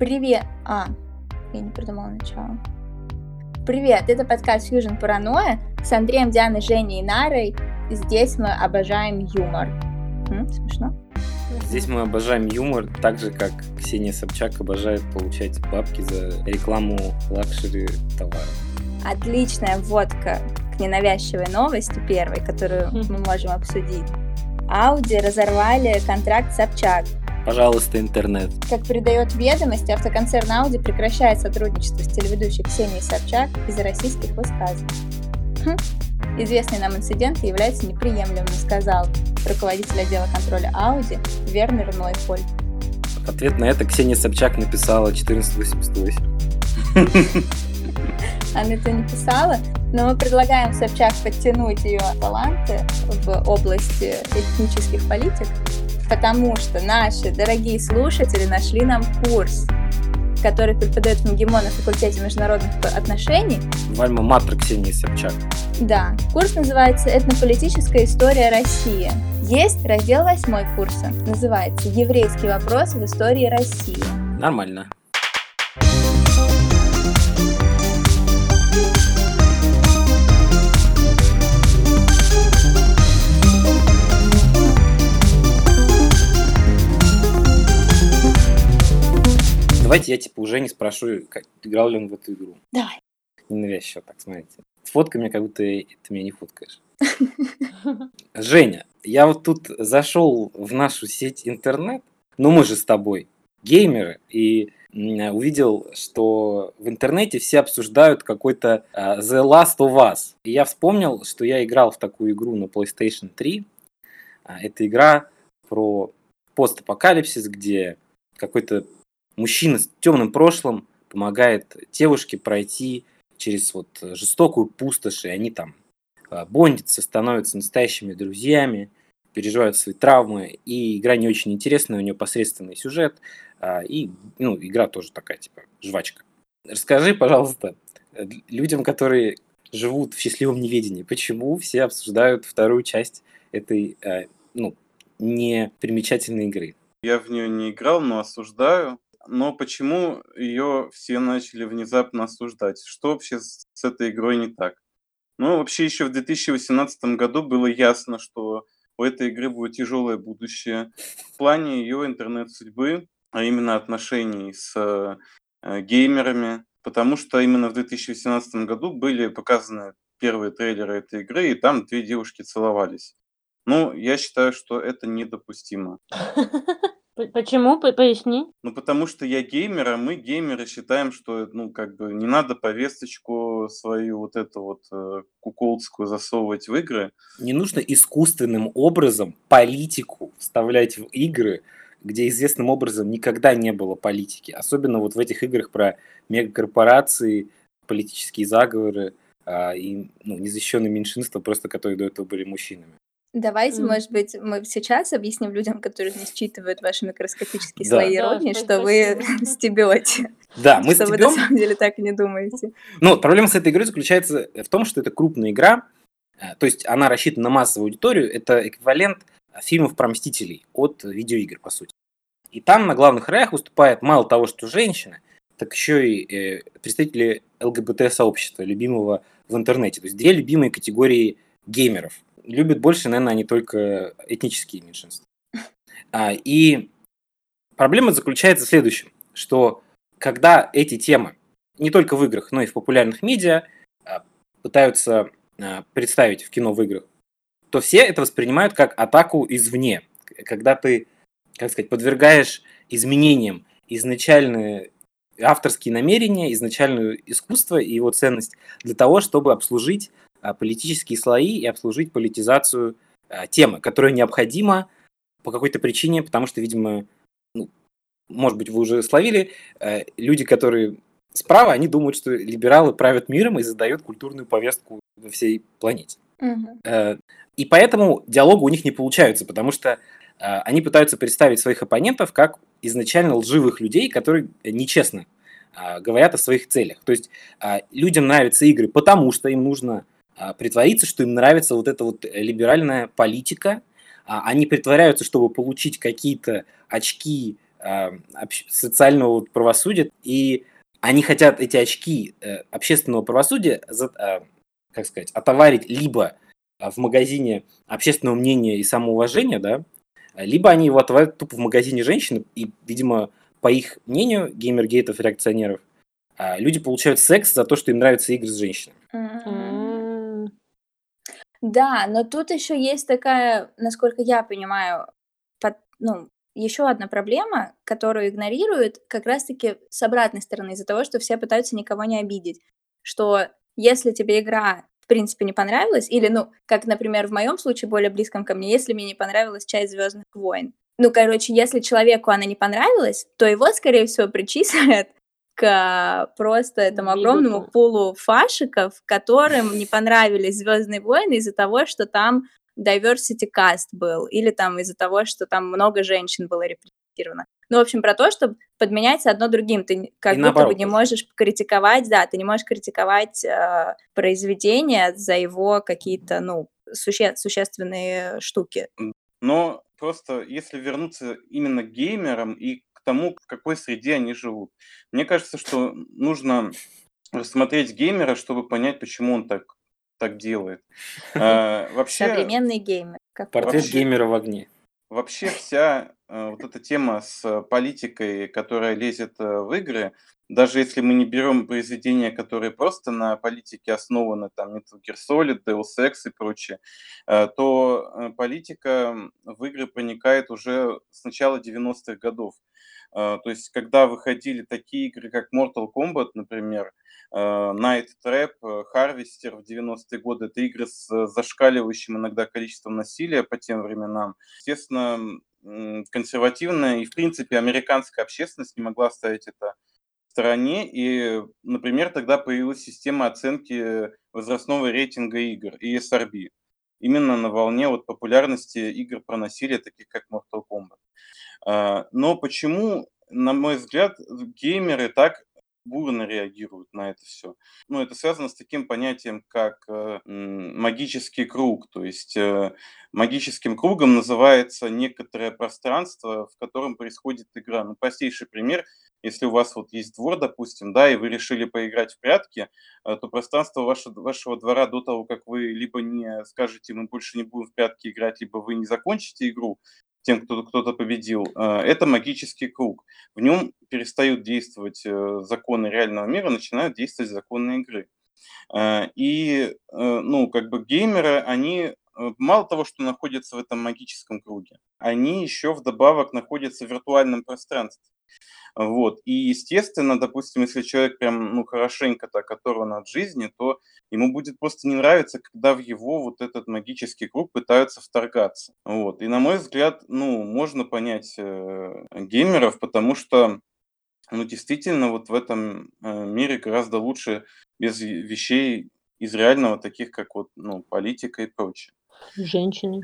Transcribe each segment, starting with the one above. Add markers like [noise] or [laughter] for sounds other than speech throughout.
Привет. А, я не придумала начало. Привет, это подкаст Fusion Паранойя с Андреем, Дианой, Женей и Нарой. Здесь мы обожаем юмор. М, смешно? Здесь мы обожаем юмор, так же, как Ксения Собчак обожает получать бабки за рекламу luxury товара. Отличная вводка к ненавязчивой новости первой, которую мы можем обсудить. Ауди разорвали контракт Собчак. Пожалуйста, интернет. Как передает ведомость, автоконцерн Audi прекращает сотрудничество с телеведущей Ксенией Собчак из-за российских высказываний. Хм. Известный нам инцидент является неприемлемым, сказал руководитель отдела контроля Audi Вернер Нойфольд. В ответ на это Ксения Собчак написала 1488. [laughs] Она это не писала, но мы предлагаем Собчак подтянуть ее таланты в области этнических политик, потому что наши дорогие слушатели нашли нам курс, который преподает в МГИМО на факультете международных отношений. Вальма Матер Ксении Собчак. Да, курс называется «Этнополитическая история России». Есть раздел восьмой курса, называется «Еврейский вопрос в истории России». Нормально. Давайте я типа уже не спрошу, как, играл ли он в эту игру. Давай. Ненавязчиво так, смотрите. Фоткай меня, как будто ты меня не фоткаешь. [laughs] Женя, я вот тут зашел в нашу сеть интернет, ну мы же с тобой геймеры, и увидел, что в интернете все обсуждают какой-то uh, The Last of Us. И я вспомнил, что я играл в такую игру на PlayStation 3. Uh, это игра про постапокалипсис, где какой-то мужчина с темным прошлым помогает девушке пройти через вот жестокую пустошь, и они там а, бондятся, становятся настоящими друзьями, переживают свои травмы, и игра не очень интересная, у нее посредственный сюжет, а, и ну, игра тоже такая, типа, жвачка. Расскажи, пожалуйста, людям, которые живут в счастливом неведении, почему все обсуждают вторую часть этой, ну, непримечательной игры? Я в нее не играл, но осуждаю. Но почему ее все начали внезапно осуждать? Что вообще с, этой игрой не так? Ну, вообще еще в 2018 году было ясно, что у этой игры будет тяжелое будущее. В плане ее интернет-судьбы, а именно отношений с э, геймерами, потому что именно в 2018 году были показаны первые трейлеры этой игры, и там две девушки целовались. Ну, я считаю, что это недопустимо. [laughs] Почему? Поясни. Ну, потому что я геймер, а мы, геймеры, считаем, что, ну, как бы, не надо повесточку свою вот эту вот э, куколдскую засовывать в игры. Не нужно искусственным образом политику вставлять в игры, где известным образом никогда не было политики. Особенно вот в этих играх про мегакорпорации, политические заговоры а, и ну, незащищенные меньшинства, просто которые до этого были мужчинами. Давайте, mm. может быть, мы сейчас объясним людям, которые не считывают ваши микроскопические да. слои иронии, да, [laughs] [laughs] что вы стебете. Да, мы что стебем. вы на самом деле так и не думаете. Ну, проблема с этой игрой заключается в том, что это крупная игра, э, то есть она рассчитана на массовую аудиторию, это эквивалент фильмов про Мстителей от видеоигр, по сути. И там на главных роях выступает мало того, что женщины, так еще и э, представители ЛГБТ-сообщества, любимого в интернете. То есть две любимые категории геймеров – любят больше, наверное, они только этнические меньшинства. [laughs] А, и проблема заключается в следующем, что когда эти темы не только в играх, но и в популярных медиа а, пытаются а, представить в кино в играх, то все это воспринимают как атаку извне. Когда ты, как сказать, подвергаешь изменениям изначальные авторские намерения, изначальное искусство и его ценность для того, чтобы обслужить политические слои и обслужить политизацию а, темы, которая необходима по какой-то причине, потому что, видимо, ну, может быть, вы уже словили, э, люди, которые справа, они думают, что либералы правят миром и задают культурную повестку во всей планете. Угу. И поэтому диалога у них не получаются, потому что они пытаются представить своих оппонентов как изначально лживых людей, которые нечестно говорят о своих целях. То есть людям нравятся игры, потому что им нужно а, притвориться, что им нравится вот эта вот либеральная политика. А, они притворяются, чтобы получить какие-то очки э, общ- социального правосудия, и они хотят эти очки э, общественного правосудия, э, как сказать, отоварить либо в магазине общественного мнения и самоуважения, да, либо они его отоварят тупо в магазине женщин, и, видимо, по их мнению, геймергейтов и реакционеров, а, люди получают секс за то, что им нравятся игры с женщинами. М. Да, но тут еще есть такая, насколько я понимаю, под, ну, еще одна проблема, которую игнорируют как раз-таки с обратной стороны, из-за того, что все пытаются никого не обидеть. Что если тебе игра в принципе не понравилась, или, ну, как, например, в моем случае, более близком ко мне, если мне не понравилась часть Звездных войн, ну, короче, если человеку она не понравилась, то его, скорее всего, причислят к просто этому огромному пулу фашиков, которым не понравились Звездные войны из-за того, что там diversity cast был, или там из-за того, что там много женщин было репрезентировано. Ну, в общем, про то, что подменяется одно другим. Ты как И будто наоборот бы не можешь критиковать, да, ты не можешь критиковать э, произведение за его какие-то, ну, суще- существенные штуки. Но просто если вернуться именно к геймерам и тому, в какой среде они живут, мне кажется, что нужно рассмотреть геймера, чтобы понять, почему он так, так делает. [laughs] А, Вообще, Современный геймер. Как Портрет Вообще- геймера в огне. Вообще вся э, вот эта тема с политикой, которая лезет э, в игры, даже если мы не берем произведения, которые просто на политике основаны, там Metal Gear Solid, Deus Ex и прочее, э, то политика в игры проникает уже с начала 90-х годов. Э, То есть, когда выходили такие игры, как Mortal Kombat, например, э, Night Trap, э, Harvester в 90-е годы, это игры с э, зашкаливающим иногда количеством насилия по тем временам. Естественно, консервативная и, в принципе, американская общественность не могла оставить это в стороне. И, например, тогда появилась система оценки возрастного рейтинга игр, ESRB. Именно на волне вот популярности игр про насилие, таких как Mortal Kombat. А, Но почему, на мой взгляд, геймеры так бурно реагируют на это все? Ну, это связано с таким понятием, как э, магический круг. То есть э, магическим кругом называется некоторое пространство, в котором происходит игра. Ну, простейший пример. Если у вас вот есть двор, допустим, да, и вы решили поиграть в прятки, э, то пространство ваше- вашего двора до того, как вы либо не скажете, мы больше не будем в прятки играть, либо вы не закончите игру, тем, кто кто-то победил, э, это магический круг. В нем перестают действовать э, законы реального мира, начинают действовать законы игры. Э, И, ну, как бы геймеры, они мало того, что находятся в этом магическом круге, они еще вдобавок находятся в виртуальном пространстве. Вот. И, естественно, допустим, если человек прям, ну, хорошенько так оторван от жизни, то ему будет просто не нравиться, когда в его вот этот магический круг пытаются вторгаться. Вот. И, на мой взгляд, ну, можно понять э, геймеров, потому что, ну, действительно, вот в этом э, мире гораздо лучше без вещей из реального, таких как вот, ну, политика и прочее. Женщины.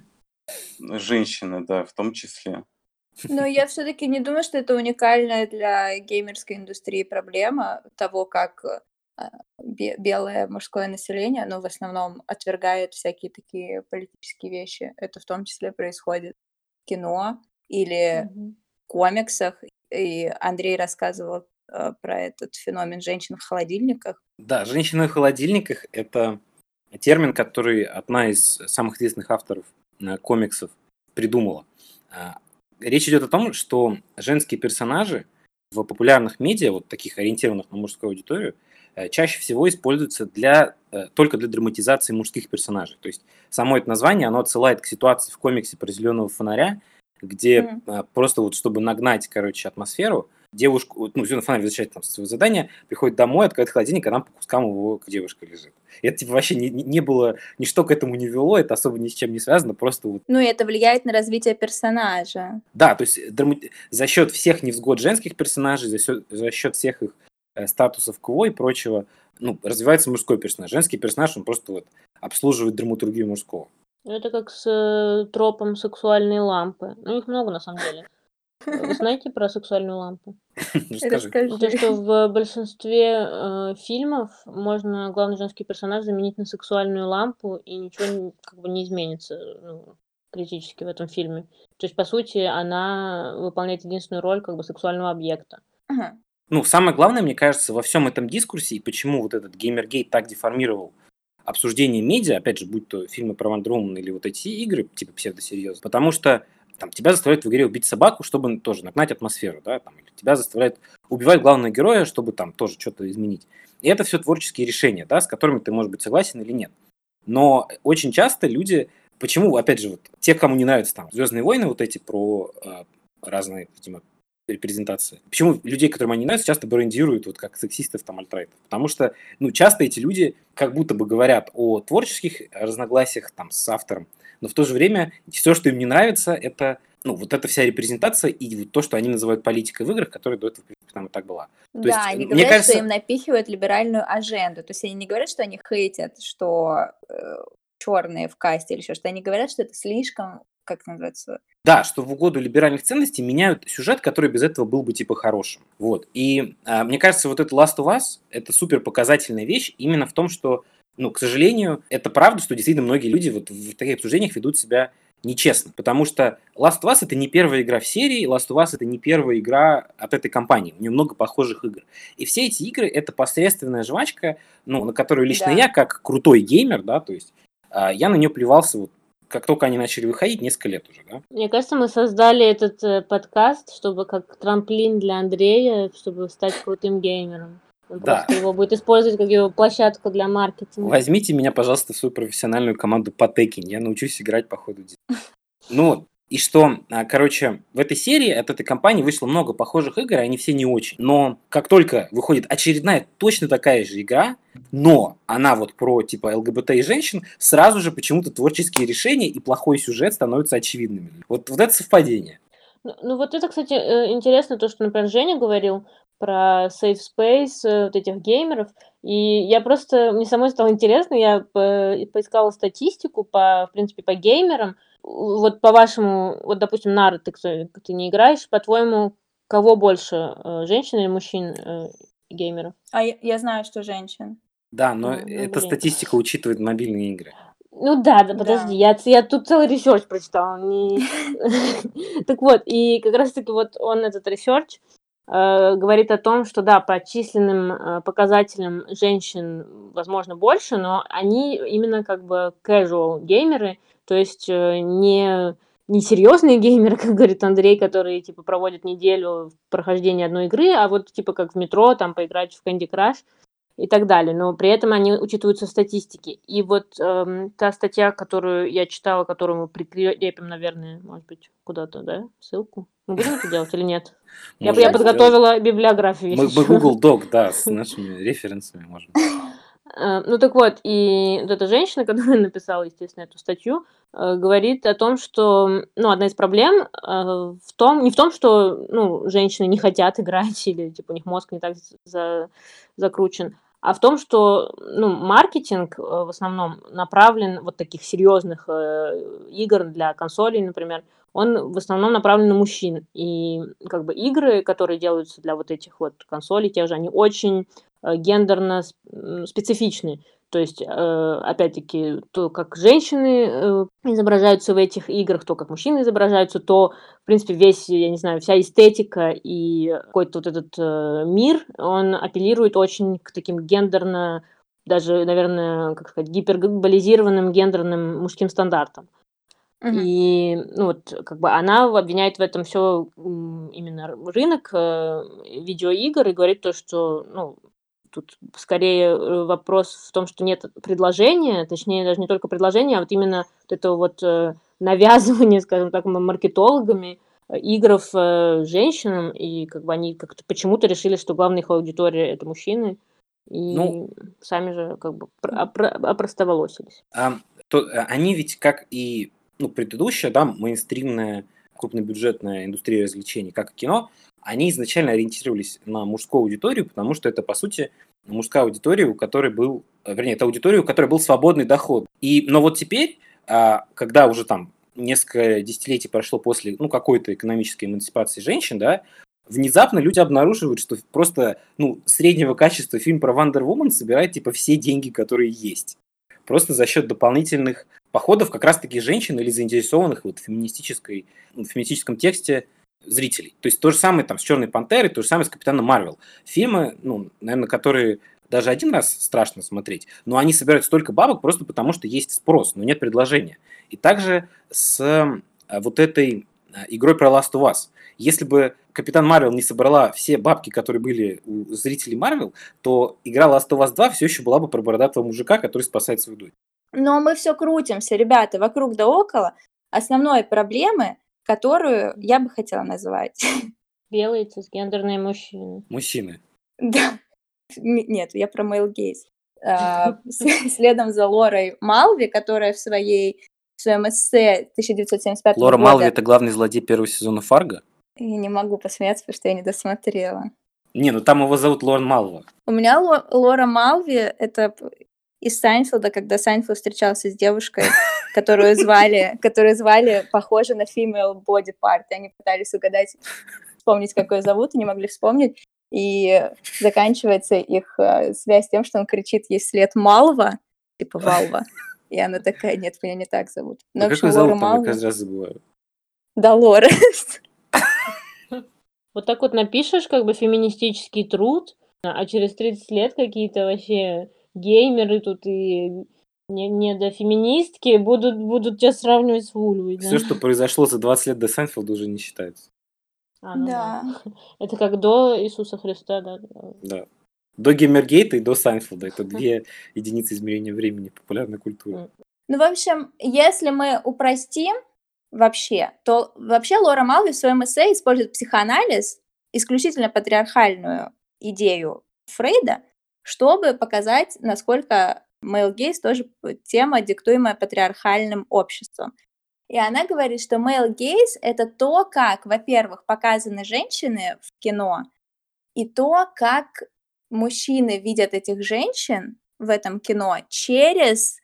Женщины, да, в том числе. Но я все-таки не думаю, что это уникальная для геймерской индустрии проблема того, как э, бе- белое мужское население, оно в основном отвергает всякие такие политические вещи. Это в том числе происходит в кино или Мгм. комиксах. И Андрей рассказывал э, про этот феномен женщин в холодильниках. Да, женщины в холодильниках – это термин, который одна из самых известных авторов э, комиксов придумала. Речь идет о том, что женские персонажи в популярных медиа, вот таких ориентированных на мужскую аудиторию, э, чаще всего используются для, э, только для драматизации мужских персонажей. То есть само это название, оно отсылает к ситуации в комиксе про зеленого фонаря, где э, просто вот чтобы нагнать, короче, атмосферу, девушку, ну, зеленый фонарь возвращает там со своего задания, приходит домой, открывает холодильник, а там по кускам его девушка лежит. И это типа вообще не, не- не было, ничто к этому не вело, это особо ни с чем не связано, просто вот Ну и это влияет на развитие персонажа. да, то есть драма- за счет всех невзгод женских персонажей, за счет, за счет всех их э, статусов КВО и прочего, ну, развивается мужской персонаж. Женский персонаж, он просто вот обслуживает драматургию мужского. Это как с э, тропом сексуальной лампы. Ну, их много на самом деле. Вы знаете про сексуальную лампу? [laughs] Расскажи. То, что в большинстве э, фильмов можно главный женский персонаж заменить на сексуальную лампу, и ничего не- как бы не изменится. Ну, критически в этом фильме. То есть, по сути, она выполняет единственную роль как бы сексуального объекта. Ага. Ну, самое главное, мне кажется, во всем этом дискурсе, и почему вот этот геймергейт так деформировал обсуждение медиа, опять же, будь то фильмы про Вандервумен или вот эти игры, типа псевдосерьезно, потому что там, тебя заставляют в игре убить собаку, чтобы тоже нагнать атмосферу, да, там, или тебя заставляют убивать главного героя, чтобы там тоже что-то изменить. И это все творческие решения, да, с которыми ты, может быть, согласен или нет. Но очень часто люди, почему, опять же, вот, те, кому не нравятся там Звездные войны, вот эти про э, разные, видимо, репрезентации. Почему людей, которым они нравятся, часто брендируют вот как сексистов там альтрайтов? Потому что, ну, часто эти люди как будто бы говорят о творческих разногласиях там с автором, но в то же время все, что им не нравится, это ну, вот эта вся репрезентация и вот то, что они называют политикой в играх, которая до этого, в принципе, там и так была. То да, есть, они мне говорят, кажется- что им напихивают либеральную аженду. То есть они не говорят, что они хейтят, что черные в касте или еще что они говорят, что это слишком, как это называется, Да, что в угоду либеральных ценностей меняют сюжет, который без этого был бы типа хорошим. Вот. И а, мне кажется, вот это Last of Us это супер показательная вещь именно в том, что, ну, к сожалению, это правда, что действительно многие люди вот в таких обсуждениях ведут себя нечестно, потому что Last of Us это не первая игра в серии, Last of Us это не первая игра от этой компании, у нее много похожих игр. И все эти игры это посредственная жвачка, ну, на которую лично Да. я, как крутой геймер, да, то есть а, я на нее плевался вот как только они начали выходить, несколько лет уже, да. Мне кажется, мы создали этот э, подкаст, чтобы как трамплин для Андрея, чтобы стать крутым геймером. Он Да. просто его будет использовать как его площадку для маркетинга. Возьмите меня, пожалуйста, в свою профессиональную команду по Tekken. Я научусь играть по ходу дела. [laughs] Ну, и что, а, короче, в этой серии от этой компании вышло много похожих игр, и они все не очень. Но как только выходит очередная точно такая же игра, но она вот про типа ЛГБТ и женщин, сразу же почему-то творческие решения и плохой сюжет становятся очевидными. Вот, вот это совпадение. Ну, ну вот это, кстати, э, интересно, то, что, например, Женя говорил про safe space э, вот этих геймеров, и я просто, мне самой стало интересно, я по- поискала статистику по, в принципе, по геймерам, вот по-вашему, вот, допустим, Нара, ты, кто- ты не играешь, по-твоему, кого больше, э, женщин или мужчин э, геймеров? А я, я знаю, что женщин. Да, но Ну, эта блин. статистика учитывает мобильные игры. Ну да, да, Да. подожди, я, ц- я тут целый research прочитала. [laughs] [laughs] Так вот, и как раз-таки вот он, этот research, говорит о том, что да, по численным э, показателям женщин, возможно, больше, но они именно как бы casual геймеры, то есть э, не не серьезные [laughs] геймеры, как говорит Андрей, которые типа проводят неделю в прохождении одной игры, а вот типа как в метро, там поиграть в Candy Crush и так далее. Но при этом они учитываются в статистике. И вот эм, та статья, которую я читала, которую мы прикрепим, наверное, может быть, куда-то, да, ссылку. Мы будем это делать или нет? [laughs] Я, я подготовила библиографию. Мы, что. Google Doc, да, с [laughs] нашими референсами можем. Э, Ну так вот, и вот эта женщина, [laughs] которая написала, естественно, эту статью, э, говорит о том, что, ну, одна из проблем э, в том, не в том, что, ну, женщины не хотят играть или, типа, у них мозг не так за- закручен, а в том, что, ну, маркетинг э, в основном направлен вот таких серьезных э, игр для консолей, например, он в основном направлен на мужчин. И как бы игры, которые делаются для вот этих вот консолей, тех же, они очень э, гендерно специфичны. То есть, э, опять-таки, то, как женщины э, изображаются в этих играх, то, как мужчины изображаются, то, в принципе, весь, я не знаю, вся эстетика и какой-то вот этот э, мир, он апеллирует очень к таким гендерно, даже, наверное, как сказать, гиперболизированным гендерным мужским стандартам. Мгм. И, ну, вот, как бы она обвиняет в этом все именно рынок э, видеоигр и говорит то, что, ну, тут скорее э, вопрос в том, что нет предложения, точнее, даже не только предложения, а вот именно вот этого вот э, [laughs] навязывания, скажем так, маркетологами э, игров э, женщинам, и как бы они как-то почему-то решили, что главная их аудитория это мужчины, и Ну. сами же как бы про- опро- опростоволосились. А, то, они ведь, как и ну, предыдущая, да, мейнстримная крупнобюджетная индустрия развлечений, как и кино, они изначально ориентировались на мужскую аудиторию, потому что это, по сути, мужская аудитория, у которой был, э, вернее, это аудитория, у которой был свободный доход. И, но вот теперь, а, когда уже там несколько десятилетий прошло после ну, какой-то экономической эмансипации женщин, да, внезапно люди обнаруживают, что просто ну, среднего качества фильм про Wonder Woman собирает типа все деньги, которые есть просто за счет дополнительных походов как раз-таки женщин или заинтересованных вот в феминистической, в феминистическом тексте зрителей. То есть то же самое там с Черной Пантерой, то же самое с Капитаном Марвел. Фильмы, ну, наверное, которые даже один раз страшно смотреть, но они собирают столько бабок просто потому, что есть спрос, но нет предложения. И также с э, вот этой э, игрой про Last of Us. Если бы Капитан Марвел не собрала все бабки, которые были у зрителей Марвел, то игра Last of Us 2 все еще была бы про бородатого мужика, который спасает свою дочь. Но мы все крутимся, ребята, вокруг да около. Основной проблемы, которую я бы хотела назвать. [laughs] Белые цисгендерные мужчины. Мужчины. Да. Нет, я про Мейл Гейс. А, [laughs] следом за Лорой Малви, которая в своей в своем эссе 1975 Лора года... Малви это главный злодей первого сезона Фарго? Я не могу посмеяться, потому что я не досмотрела. Не, ну там его зовут Лора Малви. У меня Лора Малви — это из Сайнфилда, когда Сайнфилд встречался с девушкой, которую звали, которую звали похоже на female body part. И они пытались угадать, вспомнить, как ее зовут, и не могли вспомнить. И заканчивается их э, связь тем, что он кричит ей вслед Малва, типа vulva. И она такая, нет, меня не так зовут. Но, а как ее зовут? Я каждый раз забываю. Да, Лора. Вот так вот напишешь как бы феминистический труд, а через 30 лет какие-то вообще геймеры тут и не, не до феминистки будут, будут тебя сравнивать с Вульвой. Все, да? что произошло за 20 лет до Сайнфилда, уже не считается. А, ну да. да. [laughs] Это как до Иисуса Христа, да? Да. До Геймергейта и до Сайнфилда. Это две единицы измерения времени популярной культуры. Ну, в общем, если мы упростим, вообще, то вообще Лора Малви в своем эссе использует психоанализ, исключительно патриархальную идею Фрейда, чтобы показать, насколько male gaze тоже тема, диктуемая патриархальным обществом. И она говорит, что male gaze — это то, как, во-первых, показаны женщины в кино, и то, как мужчины видят этих женщин в этом кино через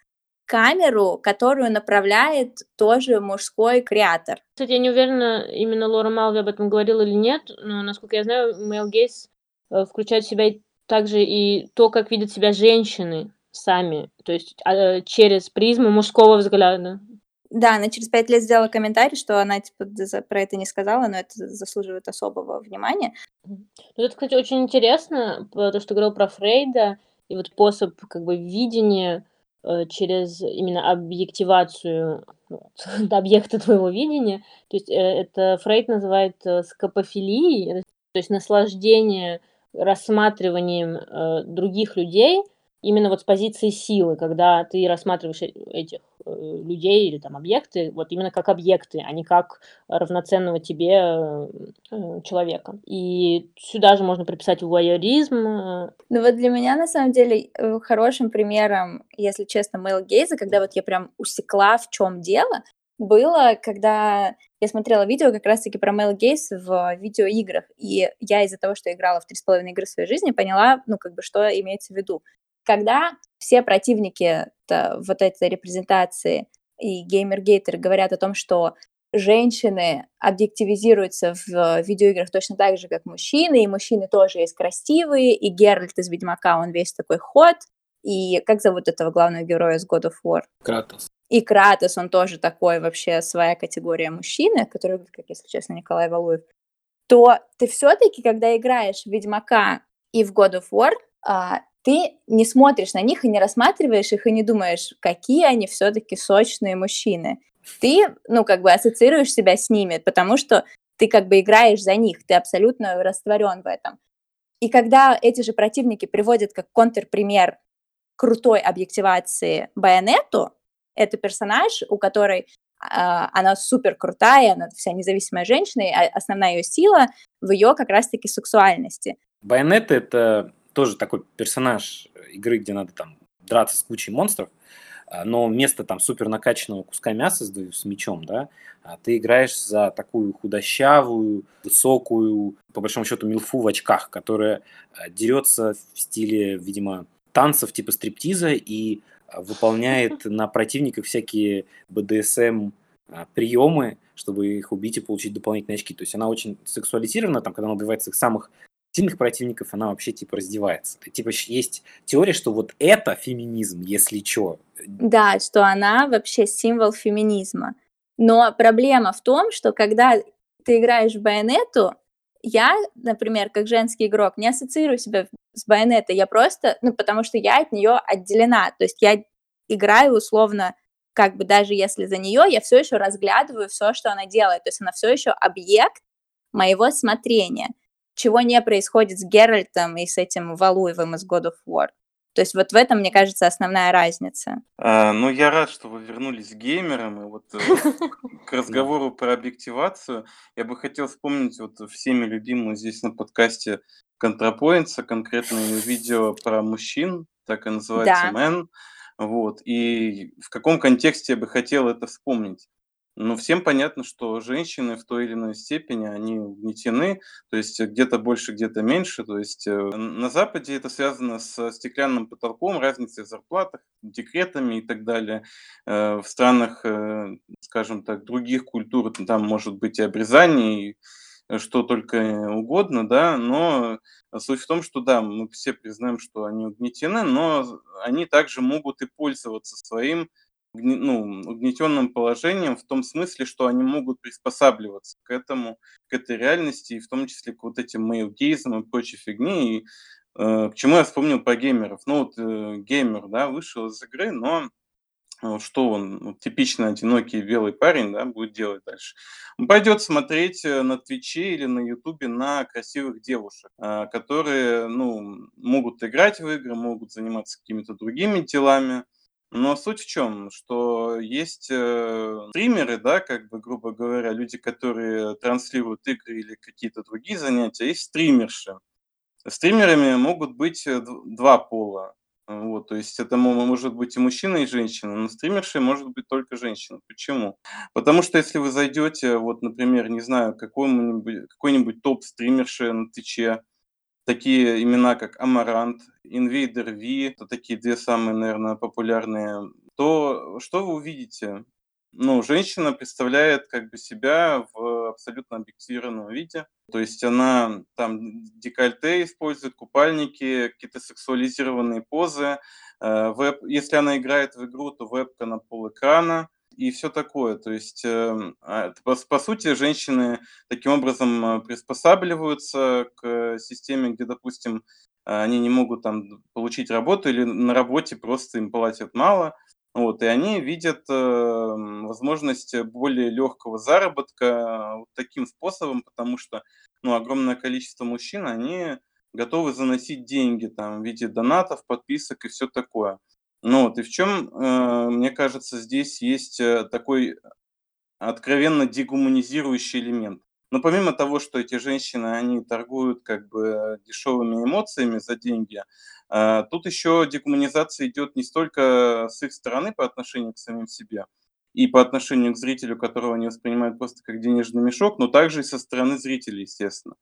камеру, которую направляет тоже мужской креатор. Кстати, я не уверена, именно Лора Малви об этом говорила или нет, но, насколько я знаю, Male Gaze э, включает в себя также и то, как видят себя женщины сами, то есть а, через призму мужского взгляда. Да, она через пять лет сделала комментарий, что она типа про это не сказала, но это заслуживает особого внимания. Ну, это, кстати, очень интересно, то, что говорил про Фрейда, и вот способ как бы видения Э, через именно объективацию [laughs] вот, объекта твоего видения. То есть э, это Фрейд называет э, скопофилией, то есть наслаждение рассматриванием э, других людей именно вот с позиции силы, когда ты рассматриваешь этих э, людей или там объекты, вот именно как объекты, а не как равноценного тебе э, человека. И сюда же можно приписать вуайеризм. Ну вот для меня, на самом деле, э, хорошим примером, если честно, Мэл Гейза, когда вот я прям усекла, в чем дело, было, когда я смотрела видео как раз-таки про Мэл Гейс в видеоиграх, и я из-за того, что играла в три с половиной игры в своей жизни, поняла, ну, как бы, что имеется в виду когда все противники вот этой репрезентации и геймергейтеры говорят о том, что женщины объективизируются в видеоиграх точно так же, как мужчины, и мужчины тоже есть красивые, и Геральт из Ведьмака, он весь такой ход, и как зовут этого главного героя из God of War? Кратос. И Кратос, он тоже такой вообще своя категория мужчины, который, как если честно, Николай Валуев, то ты все-таки, когда играешь в Ведьмака и в God of War, а, ты не смотришь на них и не рассматриваешь их и не думаешь, какие они все-таки сочные мужчины. Ты, ну, как бы ассоциируешь себя с ними, потому что ты как бы играешь за них, ты абсолютно растворен в этом. И когда эти же противники приводят как контрпример крутой объективации Байонету, это персонаж, у которой э, она супер крутая, она вся независимая женщина, и основная ее сила в ее как раз-таки сексуальности. Байонета — это тоже такой персонаж игры, где надо там драться с кучей монстров, а, но вместо там супер накачанного куска мяса с, с мечом, да, а ты играешь за такую худощавую, высокую, по большому счету, милфу в очках, которая а, дерется в стиле, видимо, танцев типа стриптиза и выполняет на противниках всякие БДСМ приемы, чтобы их убить и получить дополнительные очки. То есть она очень сексуализирована, там, когда она убивает их самых сильных противников она вообще типа раздевается. Типа есть теория, что вот это феминизм, если что. Да, что она вообще символ феминизма. Но проблема в том, что когда ты играешь в байонету, я, например, как женский игрок, не ассоциирую себя с байонетой, я просто, ну, потому что я от нее отделена, то есть я играю условно, как бы даже если за нее, я все еще разглядываю все, что она делает, то есть она все еще объект моего смотрения, чего не происходит с Геральтом и с этим Валуевым из God of War. То есть вот в этом, мне кажется, основная разница. А, ну, я рад, что вы вернулись к геймерам. И вот э, к [laughs] разговору про объективацию я бы хотел вспомнить вот всеми любимую здесь на подкасте контрапоинтса, конкретное видео про мужчин, так и называется Да. «Мэн». Вот. И в каком контексте я бы хотел это вспомнить? Ну, всем понятно, что женщины в той или иной степени, они угнетены, то есть где-то больше, где-то меньше. То есть э, на Западе это связано с стеклянным потолком, разницей в зарплатах, декретами и так далее. Э, В странах, э, скажем так, других культур, там может быть и обрезание, и э, что только угодно, да, но суть в том, что да, мы все признаем, что они угнетены, но они также могут и пользоваться своим ну, угнетенным положением в том смысле, что они могут приспосабливаться к этому, к этой реальности, и в том числе к вот этим мейлгейзам и прочей фигне. И э, к чему я вспомнил про геймеров? Ну вот э, геймер, да, вышел из игры, но э, что он, типично одинокий белый парень, да, будет делать дальше? Он пойдет смотреть э, на Твиче или на Ютубе на красивых девушек, а, которые, ну, могут играть в игры, могут заниматься какими-то другими делами, но суть в чем, что есть э, стримеры, да, как бы, грубо говоря, люди, которые транслируют игры или какие-то другие занятия, есть стримерши. Стримерами могут быть э, два пола. Вот, то есть это мо- может быть и мужчина, и женщина, но стримершей может быть только женщина. Почему? Потому что если вы зайдете, вот, например, не знаю, какой-нибудь, какой-нибудь топ-стримерши на Твиче, такие имена, как Амарант, Invader V, это такие две самые, наверное, популярные, то что вы увидите? Ну, женщина представляет как бы себя в абсолютно объективированном виде. То есть она там декольте использует, купальники, какие-то сексуализированные позы. Э, веб, если она играет в игру, то вебка на пол экрана и все такое. То есть, эм, а, по, сути, женщины таким образом э, приспосабливаются к системе, где, допустим, они не могут там получить работу или на работе просто им платят мало. Вот, и они видят э, возможность более легкого заработка вот таким способом, потому что ну, огромное количество мужчин, они готовы заносить деньги там, в виде донатов, подписок и все такое. Ну вот, и в чем, э, мне кажется, здесь есть э, такой откровенно дегуманизирующий элемент. Но помимо того, что эти женщины, они торгуют как бы дешевыми эмоциями за деньги, а, тут еще дегуманизация идет не столько с их стороны по отношению к самим себе и по отношению к зрителю, которого они воспринимают просто как денежный мешок, но также и со стороны зрителей, естественно.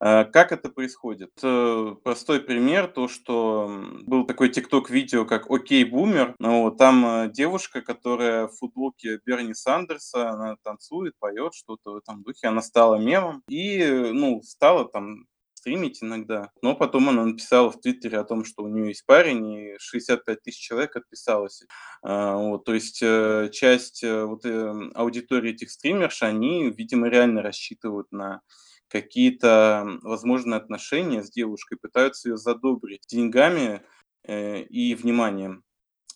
А, Как это происходит? Э, Простой пример, то, что был такой тикток-видео, как «Окей, бумер», ну, вот, там э, девушка, которая в футболке Берни Сандерса, она танцует, поет что-то в этом духе, она стала мемом и, э, ну, стала там стримить иногда. Но потом она написала в Твиттере о том, что у нее есть парень, и 65 тысяч человек отписалось. А, Вот, то есть э, часть э, вот, э, аудитории этих стримерш, они, видимо, реально рассчитывают на какие-то возможные отношения с девушкой, пытаются ее задобрить деньгами э, и вниманием.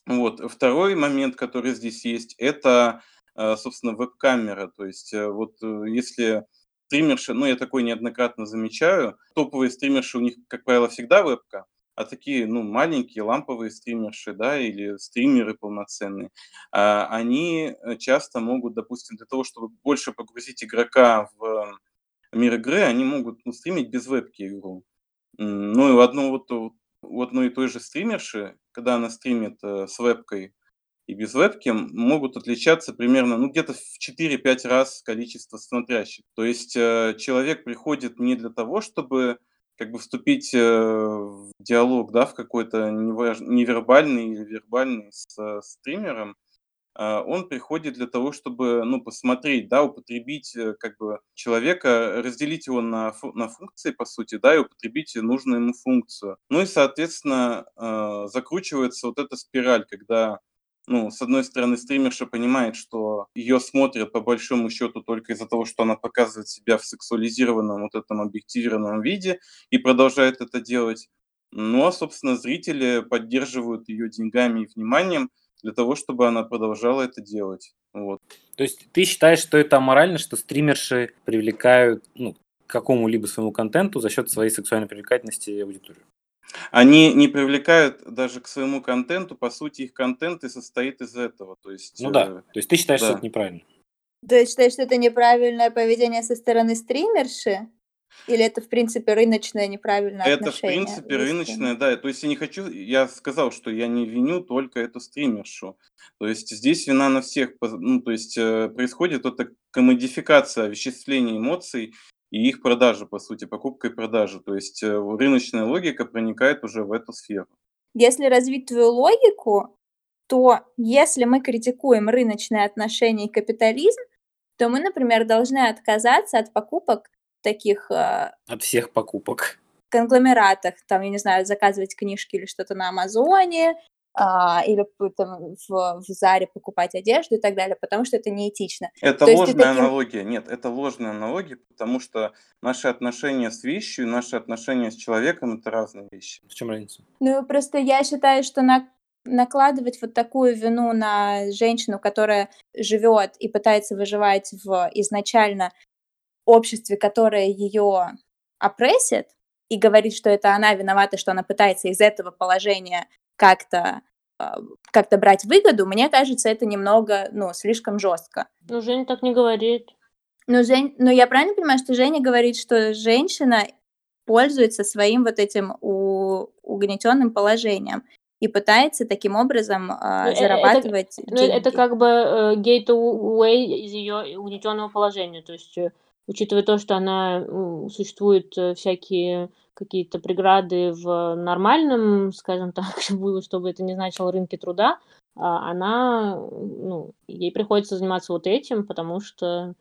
Вот. Второй момент, который здесь есть, это, собственно, веб-камера. То есть вот если стримерши, ну, я такое неоднократно замечаю, топовые стримерши, у них, как правило, всегда вебка, а такие, ну, маленькие ламповые стримерши, да, или стримеры полноценные, а, они э, часто могут, допустим, для того, чтобы больше погрузить игрока в мир игры, они могут ну, стримить без вебки игру. Ну и у одного вот, у одной и той же стримерши, когда она стримит э, с вебкой и без вебки, могут отличаться примерно, ну, где-то в 4-5 раз количество смотрящих. То есть э, человек приходит не для того, чтобы как бы вступить э, в диалог, да, в какой-то невербальный или вербальный с э, стримером, а, он приходит для того, чтобы, ну, посмотреть, да, употребить э, как бы человека, разделить его на, фу- на функции, по сути, да, и употребить нужную ему функцию. Ну и, соответственно, э, закручивается вот эта спираль, когда ну, с одной стороны, стримерша понимает, что ее смотрят по большому счету только из-за того, что она показывает себя в сексуализированном, вот этом объективированном виде и продолжает это делать. Ну, а, собственно, зрители поддерживают ее деньгами и вниманием для того, чтобы она продолжала это делать. Вот. То есть ты считаешь, что это аморально, что стримерши привлекают ну, к какому-либо своему контенту за счет своей сексуальной привлекательности аудиторию? Они не привлекают даже к своему контенту, по сути, их контент и состоит из этого. То есть, Ну да, э, то есть ты считаешь, что да. это неправильно? Есть считаешь, что это неправильное поведение со стороны стримерши? Или это, в принципе, рыночное неправильное Это, в отношение? принципе, есть рыночное, да. То есть я не хочу, я сказал, что я не виню только эту стримершу. То есть здесь вина на всех. Ну, то есть э, происходит вот эта комодификация овеществления эмоций и их продажа, по сути, покупка и продажа. То есть э, рыночная логика проникает уже в эту сферу. Если развить твою логику, то если мы критикуем рыночные отношения и капитализм, то мы, например, должны отказаться от покупок таких э, От всех покупок. конгломератах, там, я не знаю, заказывать книжки или что-то на Амазоне, или п- там, в, в Заре покупать одежду и так далее, потому что это неэтично. Это То ложная таким- аналогия. Нет, это ложная аналогия, потому что наши отношения с вещью и наши отношения с человеком – это разные вещи. В чем разница? Ну, просто я считаю, что на- накладывать вот такую вину на женщину, которая живет и пытается выживать в изначально обществе, которое ее опрессит, и говорит, что это она виновата, что она пытается из этого положения как-то а, как-то брать выгоду, мне кажется, это немного, ну, слишком жестко. Ну, Женя так не говорит. Но, Жень, но я правильно понимаю, что Женя говорит, что женщина пользуется своим вот этим у, угнетенным положением и пытается таким образом а, Ну, э- это- зарабатывать Ну, деньги. это как бы э, gateway из ее угнетенного положения. То есть, э, учитывая то, что она м, существуют э, всякие какие-то преграды в нормальном, скажем так, [laughs] чтобы чтобы это не значило рынке труда, а она, ну, ей приходится заниматься вот этим, потому что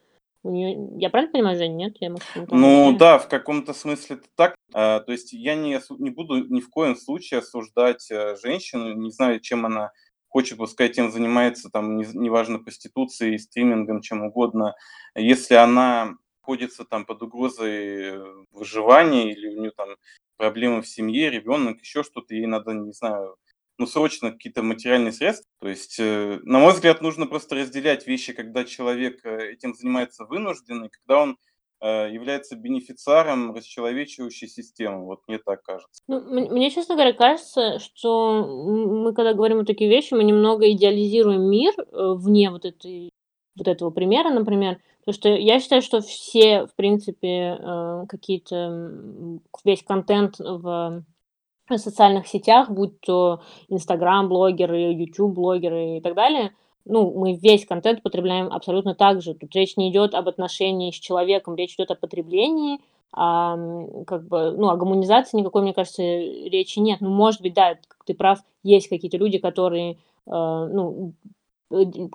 у нее, я правильно понимаю, Женя, нет? Я, может, не Ну да, в каком-то смысле это так. А, то есть я не, не буду ни в коем случае осуждать э, женщину, не знаю, чем она хочет, пускай этим занимается, там, не- неважно, проституцией, стримингом, чем угодно. Если она находится там под угрозой выживания или у нее там проблемы в семье, ребенок, еще что-то, ей надо, не знаю, ну, срочно какие-то материальные средства. То есть, э, на мой взгляд, нужно просто разделять вещи, когда человек э, этим занимается вынужденно, когда он э, является бенефициаром расчеловечивающей системы. Вот мне так кажется. Ну, мне, честно говоря, кажется, что мы, когда говорим вот такие вещи, мы немного идеализируем мир вне вот этой вот этого примера, например. Потому что я считаю, что все, в принципе, э, какие-то весь контент в социальных сетях, будь то Инстаграм-блогеры, YouTube-блогеры и так далее, ну, мы весь контент потребляем абсолютно так же. Тут речь не идет об отношении с человеком, речь идет о потреблении, а, как бы, ну, о гуманизации никакой, мне кажется, речи нет. Ну, может быть, да, ты прав, есть какие-то люди, которые, э, ну, э,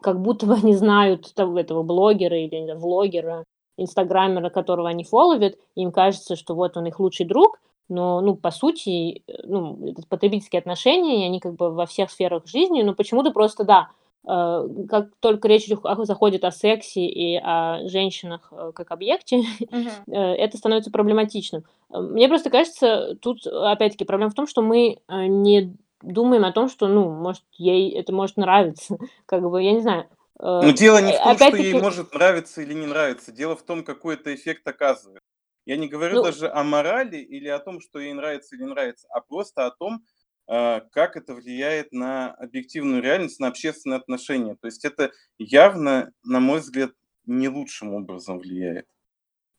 как будто бы они знают того, этого блогера или влогера, инстаграмера, которого они фолловят, им кажется, что вот он их лучший друг, но, ну, по сути, э, ну, это потребительские отношения, и они как бы во всех сферах жизни, но почему-то просто, да, э, как только речь заходит о сексе и о женщинах э, как объекте, [laughs] э, это становится проблематичным. Э, Мне просто кажется, тут, опять-таки, проблема в том, что мы э, не думаем о том, что, ну, может, ей это может нравиться. [laughs] Как бы, я не знаю. э, Но дело не в том, что ей может нравиться или не нравиться. Дело в том, какой это эффект оказывает. Я не говорю Ну- даже о морали или о том, что ей нравится или не нравится, а просто о том, э, как это влияет на объективную реальность, на общественные отношения. То есть это явно, на мой взгляд, не лучшим образом влияет.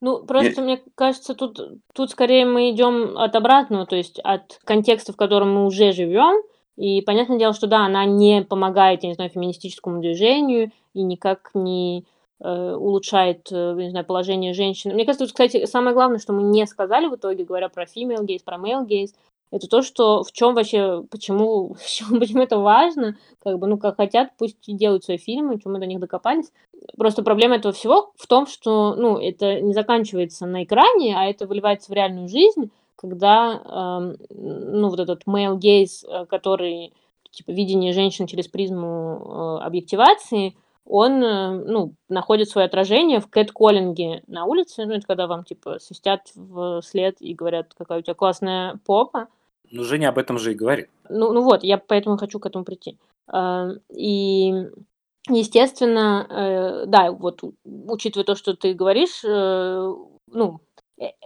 Ну, просто мне кажется, тут, тут скорее мы идем от обратного, то есть от контекста, в котором мы уже живем. И понятное дело, что да, она не помогает, я не знаю, феминистическому движению и никак не э, улучшает, э, я не знаю, положение женщин. Мне кажется, тут, кстати, самое главное, что мы не сказали в итоге, говоря про female gaze, про male gaze, это то, что в чем вообще, почему, [laughs] почему, это важно, как бы, ну, как хотят, пусть делают свои фильмы, чем мы до них докопались. Просто проблема этого всего в том, что, ну, это не заканчивается на экране, а это выливается в реальную жизнь, когда, эм, ну, вот этот male gaze, э, который типа видение женщин через призму э, объективации, он, э, ну, находит свое отражение в кэт-коллинге на улице, ну, это когда вам, типа, свистят в след и говорят, какая у тебя классная попа. Ну, Женя об этом же и говорит. Ну, ну вот, я поэтому хочу к этому прийти. А, и, естественно, э, да, вот, учитывая то, что ты говоришь, э, ну,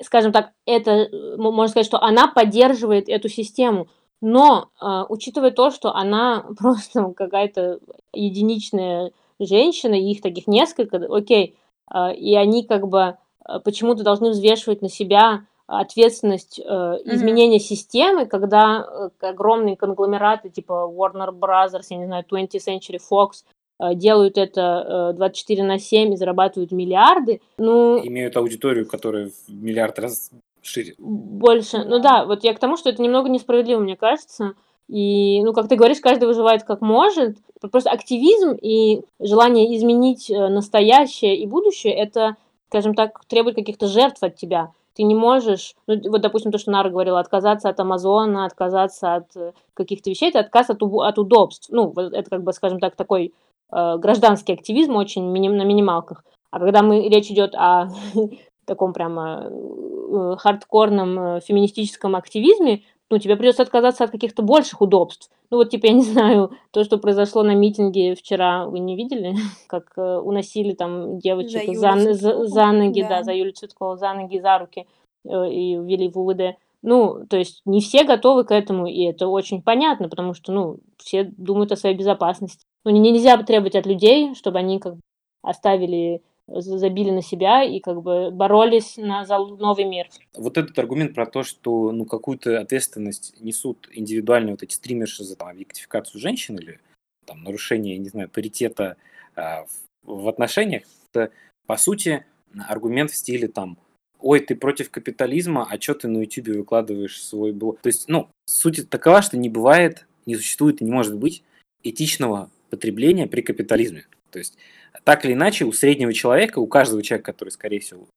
скажем так, это, можно сказать, что она поддерживает эту систему, но, учитывая то, что она [laughs] просто какая-то единичная женщины, их таких несколько, окей, а, и они как бы а, почему-то должны взвешивать на себя ответственность э, изменения mm-hmm. системы, когда э, огромные конгломераты типа Warner Brothers, я не знаю, 20th Century Fox э, делают это 24 на 7 и зарабатывают миллиарды. Ну, Имеют аудиторию, которая в миллиард раз шире. Больше. Ну да, вот я к тому, что это немного несправедливо, мне кажется. И, ну, как ты говоришь, каждый выживает как может. Просто активизм и желание изменить э, настоящее и будущее, это, скажем так, требует каких-то жертв от тебя. Ты не можешь, ну, вот, допустим, то, что Нара говорила, отказаться от Амазона, отказаться от э, каких-то вещей, это отказ от, от удобств. Ну, это, как бы, скажем так, такой э, гражданский активизм очень миним, на минималках. А когда мы, речь идет о [laughs] таком прямо э, хардкорном феминистическом активизме, ну, тебе придется отказаться от каких-то больших удобств. Ну, вот, типа, я не [laughs] знаю, то, что произошло на митинге вчера, вы не видели, [laughs] как э, уносили там девочек за, за, за, за ноги, да. да, за Юлю Цветкову, за ноги, за руки э, и ввели в УВД. Ну, то есть не все готовы к этому, и это очень понятно, потому что, ну, все думают о своей безопасности. Ну, нельзя требовать от людей, чтобы они как бы оставили забили на себя и как бы боролись на, за новый мир. Вот этот аргумент про то, что ну какую-то ответственность несут индивидуальные вот эти стримерши за там, объектификацию женщин или там нарушение, не знаю, паритета а, в, в отношениях, это по сути аргумент в стиле там ой, ты против капитализма, а что ты на YouTube выкладываешь свой блог? То есть, ну, суть такова, что не бывает, не существует и не может быть этичного потребления при капитализме. То есть так или иначе, у среднего человека, у каждого человека, который, скорее всего,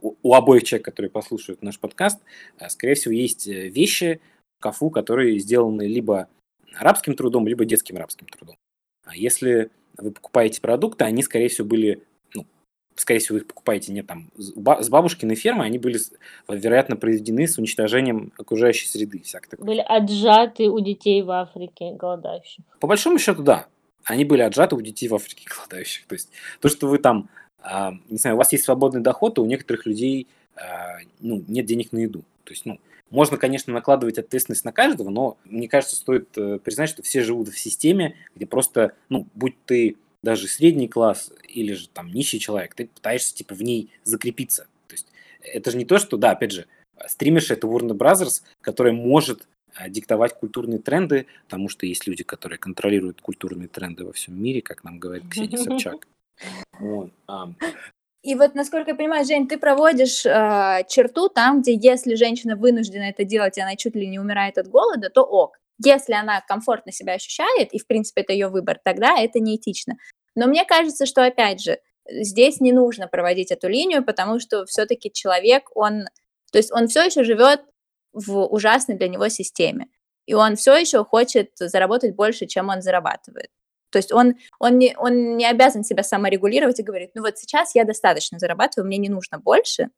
у, обоих человек, которые послушают наш подкаст, э, скорее всего, есть э, вещи в шкафу, которые сделаны либо рабским трудом, либо детским рабским трудом. А если вы покупаете продукты, они, скорее всего, были, ну, скорее всего, вы их покупаете не там с бабушкиной фермы, они были, вероятно, произведены с уничтожением окружающей среды. Всякое такое. Были отжаты у детей в Африке голодающих. По большому счету, да они были отжаты у детей в Африке голодающих. То есть то, что вы там, э, не знаю, у вас есть свободный доход, то у некоторых людей э, ну, нет денег на еду. То есть, ну, можно, конечно, накладывать ответственность на каждого, но мне кажется, стоит э, признать, что все живут в системе, где просто, ну, будь ты даже средний класс или же там нищий человек, ты пытаешься типа в ней закрепиться. То есть это же не то, что, да, опять же, стримишь это Warner Brothers, которая может диктовать культурные тренды, потому что есть люди, которые контролируют культурные тренды во всем мире, как нам говорит Ксения [laughs] Собчак. Вот. И вот, насколько я понимаю, Жень, ты проводишь э, черту там, где если женщина вынуждена это делать, и она чуть ли не умирает от голода, то ок. Если она комфортно себя ощущает, и, в принципе, это ее выбор, тогда это неэтично. Но мне кажется, что, опять же, здесь не нужно проводить эту линию, потому что все-таки человек, он, то есть он все еще живет в ужасной для него системе. И он все еще хочет заработать больше, чем он зарабатывает. То есть он, он, не, он не обязан себя саморегулировать и говорит, ну вот сейчас я достаточно зарабатываю, мне не нужно больше,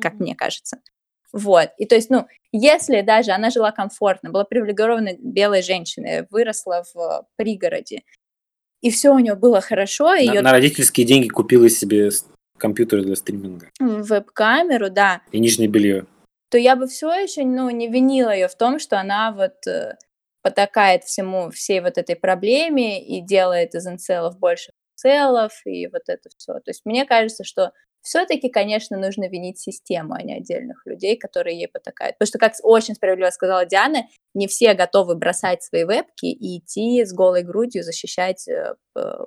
как mm-hmm. мне кажется. Вот. И то есть, ну, если даже она жила комфортно, была привилегированной белой женщиной, выросла в пригороде, и все у нее было хорошо. На, ее... на родительские деньги купила себе компьютер для стриминга. Веб-камеру, да. И нижнее белье то я бы все еще, ну, не винила ее в том, что она вот э, потакает всему, всей вот этой проблеме и делает из инцелов больше целов и вот это все. То есть мне кажется, что все-таки, конечно, нужно винить систему, а не отдельных людей, которые ей потакают. Потому что, как очень справедливо сказала Диана, не все готовы бросать свои вебки и идти с голой грудью защищать э,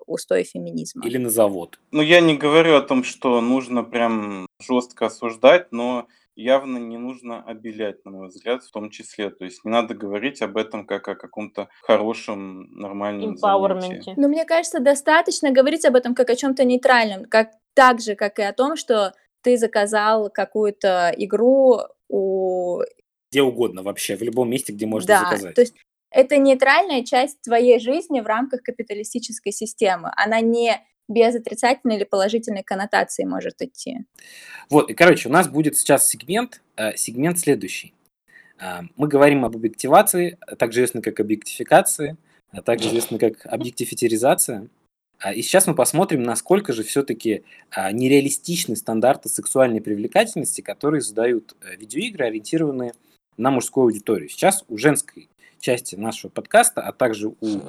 устой феминизма. Или на завод. Ну, я не говорю о том, что нужно прям жестко осуждать, но явно не нужно обелять, на мой взгляд, в том числе. То есть не надо говорить об этом как о каком-то хорошем, нормальном занятии. Ну, мне кажется, достаточно говорить об этом как о чем-то нейтральном, как так же, как и о том, что ты заказал какую-то игру у где угодно вообще, в любом месте, где можно да, заказать. То есть это нейтральная часть твоей жизни в рамках капиталистической системы. Она не без отрицательной или положительной коннотации может идти. Вот, и, короче, у нас будет сейчас сегмент, э, сегмент следующий. Э, мы говорим об объективации, также известно как объектификации, а также известно как объектифитиризация. А, и сейчас мы посмотрим, насколько же все-таки а, нереалистичны стандарты сексуальной привлекательности, которые задают э, видеоигры, ориентированные на мужскую аудиторию. Сейчас у женской части нашего подкаста, а также у,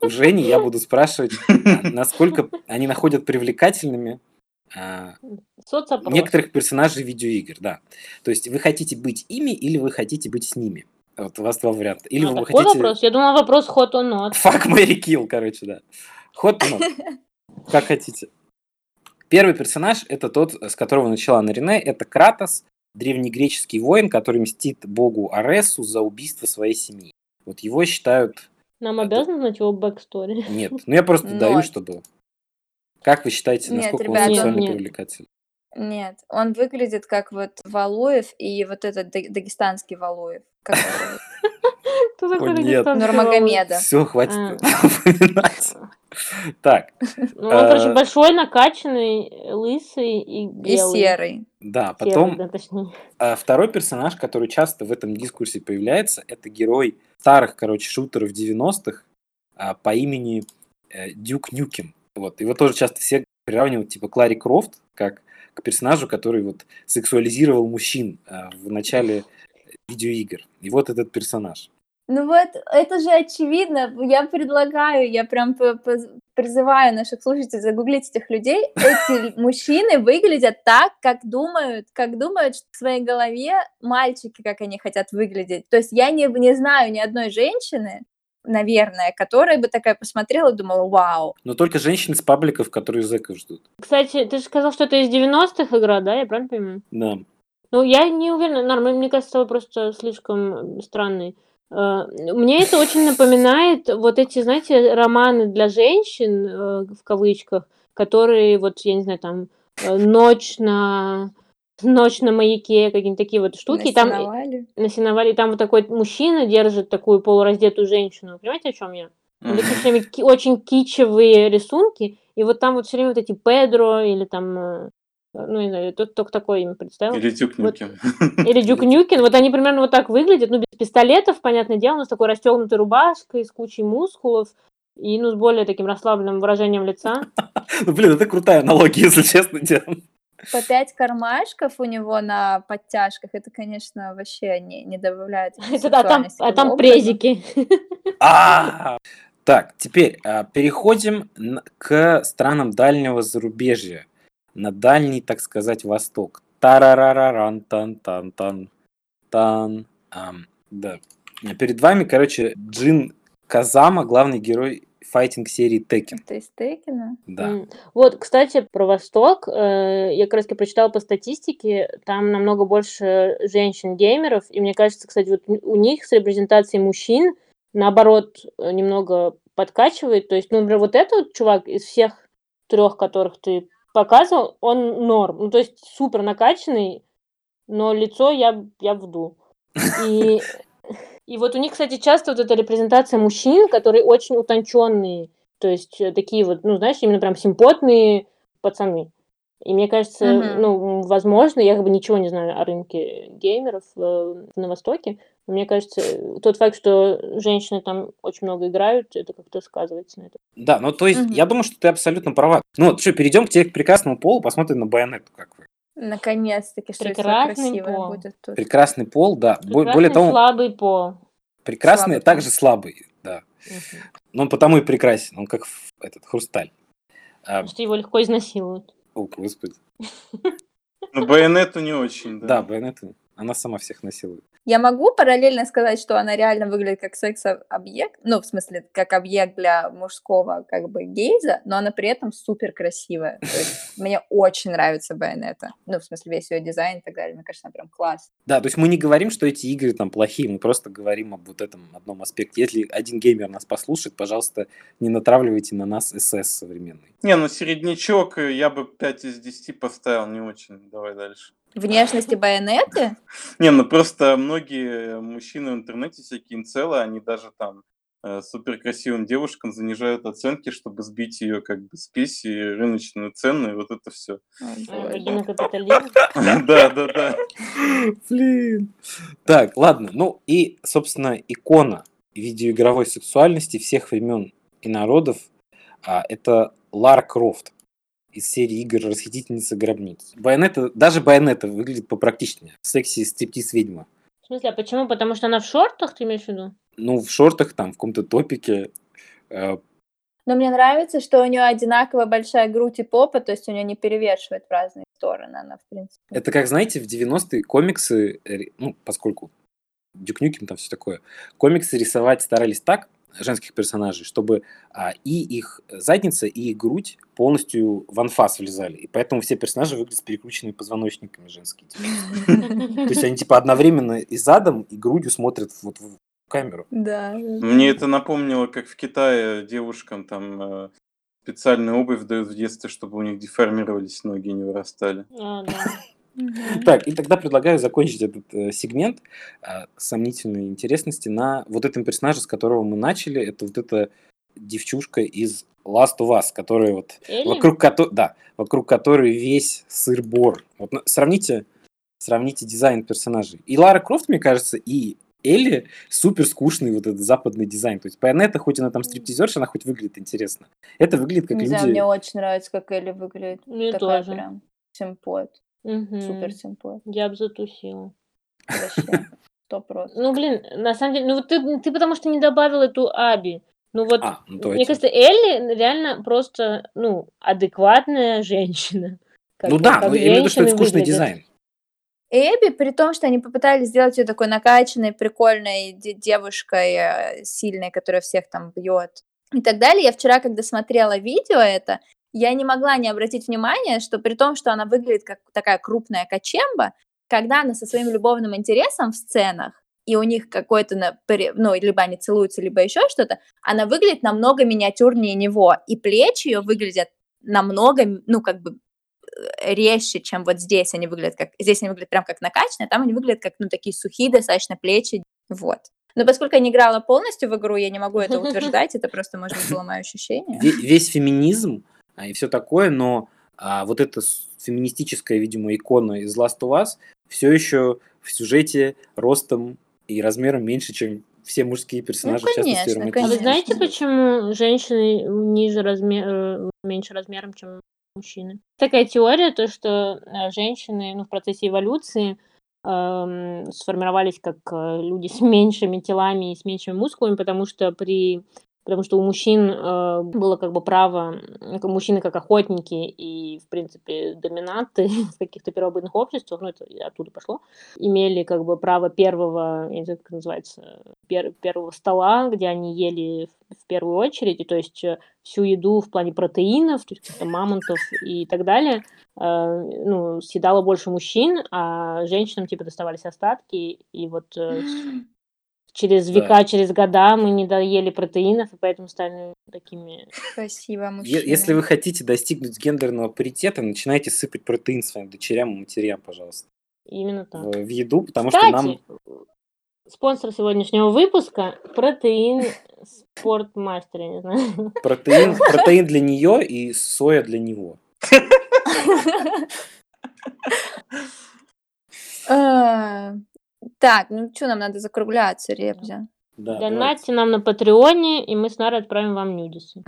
у Жени я буду спрашивать, а, насколько они находят привлекательными некоторых персонажей видеоигр, да. То есть вы хотите быть ими или вы хотите быть с ними? Вот у вас два варианта. Или а, вы хотите... вопрос? Я думала, вопрос hot or not. Fuck, Marry Kill, короче, да. Ход как хотите. Первый персонаж это тот, с которого начала Нарине, это Кратос, древнегреческий воин, который мстит богу Аресу за убийство своей семьи. Вот его считают... Нам это... обязаны знать его backstory? Нет, ну я просто [laughs] даю, чтобы... Как вы считаете, насколько нет, ребят, он сексуально нет. привлекательный? Нет, он выглядит как вот Валуев и вот этот дагестанский Валуев. [laughs] [laughs] Кто такой Дагестанский Нурмагомеда. Все, хватит упоминать. Так. Ну, он, короче, э, большой, накачанный, лысый и белый. И серый. Да, потом э, второй персонаж, который часто в этом дискурсе появляется, это герой старых, короче, шутеров 90-х а, по имени э, Дюк Нюкем. Вот. Его тоже часто все приравнивают, типа, Клари Крофт, как к персонажу, который вот сексуализировал мужчин в начале видеоигр. И вот этот персонаж. Ну вот, это же очевидно. Я предлагаю, я прям призываю наших слушателей загуглить этих людей. [laughs] Эти мужчины выглядят так, как думают, как думают в своей голове мальчики, как они хотят выглядеть. То есть я не, не знаю ни одной женщины, наверное, которая бы такая посмотрела и думала, вау. Но только женщины с пабликов, которые зэков ждут. Кстати, ты же сказал, что это из 90-х игра, да? Я правильно понимаю? Да. Ну, я не уверена, Норм, мне кажется, просто слишком странный. Э, мне это очень напоминает вот эти, знаете, романы для женщин, э, в кавычках, которые вот, я не знаю, там, э, ночь на ночь на маяке, какие-нибудь такие вот штуки. На сеновале. Там, на сеновале. Там вот такой мужчина держит такую полураздетую женщину. Понимаете, о чем я? Mm-hmm. Это все время очень кичевые рисунки. И вот там вот все время вот эти Педро или там ну, не знаю, тут только такое имя представил. Или Дюк [laughs] Нюкин. Вот. Или Дюк Нюкин. Вот они примерно вот так выглядят. Ну, без пистолетов, понятное дело, но с такой расстегнутой рубашкой, с кучей мускулов. И, ну, с более таким расслабленным выражением лица. [laughs] Ну, блин, это крутая аналогия, если честно, [laughs] Диан. По пять кармашков у него на подтяжках, это, конечно, вообще не, не добавляет Это да, там, а там презики. А, так, теперь а, переходим к странам дальнего зарубежья на дальний, так сказать, восток. Тарарараран, тан, тан, тан, тан. Ам, да. Перед вами, короче, Джин Казама, главный герой файтинг серии Текен. Это из Текена? Да. Вот, кстати, про Восток. Э, я как раз прочитала по статистике, там намного больше женщин-геймеров, и мне кажется, кстати, вот у них с репрезентацией мужчин, наоборот, немного подкачивает. То есть, ну, например, вот этот чувак из всех трех, которых ты показывал, он норм. Ну, то есть супер накачанный, но лицо я, я вду. И, и вот у них, кстати, часто вот эта репрезентация мужчин, которые очень утонченные, то есть э, такие вот, ну, знаешь, именно прям симпотные пацаны. И мне кажется, uh-huh. ну, возможно, я как бы ничего не знаю о рынке геймеров э, на Востоке, но мне кажется, тот факт, что женщины там очень много играют, это как-то сказывается на этом. Да, ну то есть uh-huh. я думаю, что ты абсолютно права. Ну вот что, перейдем к тебе к прекрасному полу, посмотрим на байонету, как вы. Наконец-таки, что Прекрасный пол. будет тут. Прекрасный пол, да. Прекрасный Более того, слабый пол. Прекрасный, слабый также слабый, да. Uh-huh. Но он потому и прекрасен, он как этот хрусталь. Потому что его легко изнасилуют. О, господи. Ну, байонету не очень, да. Да, байонету. Она сама всех насилует. Я могу параллельно сказать, что она реально выглядит как секс-объект, ну, в смысле, как объект для мужского, как бы, гейза, но она при этом супер красивая. Мне очень нравится Байонета. Ну, в смысле, весь ее дизайн и так далее. Мне кажется, она прям класс. Да, то есть мы не говорим, что эти игры там плохие, мы просто говорим об вот этом одном аспекте. Если один геймер нас послушает, пожалуйста, не натравливайте на нас СС современный. Не, ну середнячок я бы 5 из 10 поставил, не очень. Давай дальше. Внешности байонеты? Не, ну просто многие мужчины в интернете, всякие инцелы, они даже там э, супер красивым девушкам занижают оценки, чтобы сбить ее как бы спесь и рыночную цену, и вот это все. Капитализм. [laughs] Да, да, да. Блин. Так, ладно. Ну и, собственно, икона видеоигровой сексуальности всех времен и народов а, это Лара Крофт из серии игр «Расхитительница гробниц». Байонета, даже Байонета выглядит попрактичнее. Секси стриптиз ведьма. В смысле, а почему? Потому что она в шортах, ты имеешь в виду? Ну, в шортах, там, в каком-то топике. э, Но мне нравится, что у нее одинаково большая грудь и попа, то есть у нее не перевешивает в разные стороны, она, в принципе. Это как, знаете, в 90-е комиксы, ну, поскольку Дюк Нюкем там все такое, комиксы рисовать старались так, женских персонажей, чтобы а, и их задница, и их грудь полностью в анфас влезали. И поэтому все персонажи выглядят с перекрученными позвоночниками женские. типа. [laughs] То есть они типа одновременно и задом, и грудью смотрят вот в камеру. Да. Мне это напомнило, как в Китае девушкам там э, специальную обувь дают в детстве, чтобы у них деформировались ноги и не вырастали. А, да. Так, и тогда предлагаю закончить этот э, сегмент э, сомнительной интересности на вот этом персонаже, с которого мы начали. Это вот эта девчушка из Last of Us, которая вот Элли? вокруг которой, да, вокруг которой весь сыр-бор. Вот на- сравните, сравните дизайн персонажей. И Лара Крофт, мне кажется, и Элли супер скучный вот этот западный дизайн. То есть Байонета, хоть она там стриптизерша, она хоть выглядит интересно. Это выглядит как Не люди... знаю, мне очень нравится, как Элли выглядит. Мне Такая тоже. прям симпот. Мгм. Супер симпот. Я бы затусила. Вообще. [laughs] Сто процентов. Ну, блин, на самом деле, ну вот ты, ты потому что не добавил эту Аби. Ну вот, А, ну мне кажется, Элли реально просто, ну, адекватная женщина. Как- ну да, как но я имею в виду, что это скучный выглядят. дизайн. Эбби, при том, что они попытались сделать ее такой накачанной, прикольной де- девушкой, э, сильной, которая всех там бьет и так далее. Я вчера, когда смотрела видео это, я не могла не обратить внимание, что при том, что она выглядит как такая крупная качемба, когда она со своим любовным интересом в сценах, и у них какой-то, ну, либо они целуются, либо еще что-то, она выглядит намного миниатюрнее него, и плечи ее выглядят намного, ну, как бы э, резче, чем вот здесь они выглядят как... Здесь они выглядят прям как накачанные, а там они выглядят как, ну, такие сухие достаточно плечи, вот. Но поскольку я не играла полностью в игру, я не могу это утверждать, это просто, может быть, было мое ощущение. Ве- Весь феминизм и все такое, но а, вот эта феминистическая, видимо, икона из Last of Us все еще в сюжете ростом и размером меньше, чем все мужские персонажи, в частности, конечно, А вы конечно. знаете, почему женщины ниже размер, меньше размером, чем мужчины? Такая теория, то, что э, женщины ну, в процессе эволюции эм, сформировались как э, люди с [laughs] меньшими телами и с меньшими мускулами, потому что при потому что у мужчин э, было как бы право, мужчины как охотники и, в принципе, доминанты [laughs] в каких-то первобытных обществах, ну, это оттуда пошло, имели как бы право первого, я не знаю, как это называется, пер- первого стола, где они ели в, первую очередь, и то есть э, всю еду в плане протеинов, то есть мамонтов и так далее, э, ну, съедало больше мужчин, а женщинам типа доставались остатки, и вот э, через Да. века, через года мы не доели протеинов, и поэтому стали такими... Спасибо, мужчина. Если вы хотите достигнуть гендерного паритета, начинайте сыпать протеин своим дочерям и матерям, пожалуйста, Именно так. в, в еду, потому Кстати, что нам... спонсор сегодняшнего выпуска – протеин Спортмастер, я не знаю. Протеин, [laughs] протеин для нее и соя для него. [laughs] Так, ну что, нам надо закругляться, Ребзя. Да, давайте. Донатьте нам на Патреоне, и мы с Нарой отправим вам нюдисы.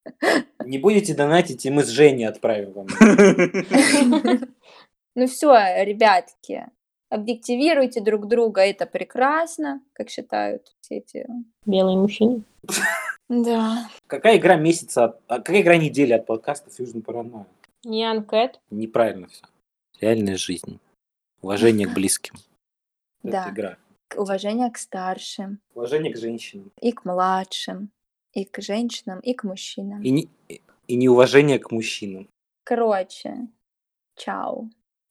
[laughs] Не будете донатить, и мы с Женей отправим вам. [laughs] Ну все, ребятки, объективируйте друг друга, это прекрасно, как считают все эти... Белые мужчины. [laughs] Да. Какая игра месяца, а какая игра недели от подкаста Fusion Paranoia? Ян Кэт. Неправильно все. Реальная жизнь. Уважение к близким. Да. Это игра. Уважение к старшим, Уважение к женщинам. и к младшим, и к женщинам, и к мужчинам. И, не, и неуважение к мужчинам. Короче, чао.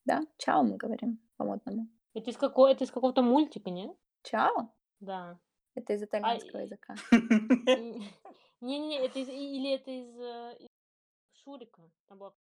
Да? Чао мы говорим по-модному. Это из, какого, это из какого-то мультика, нет? Чао? Да. Это из итальянского и- языка. [laughs] Не-не-не, это из, или это из, э, из Шурика. Там была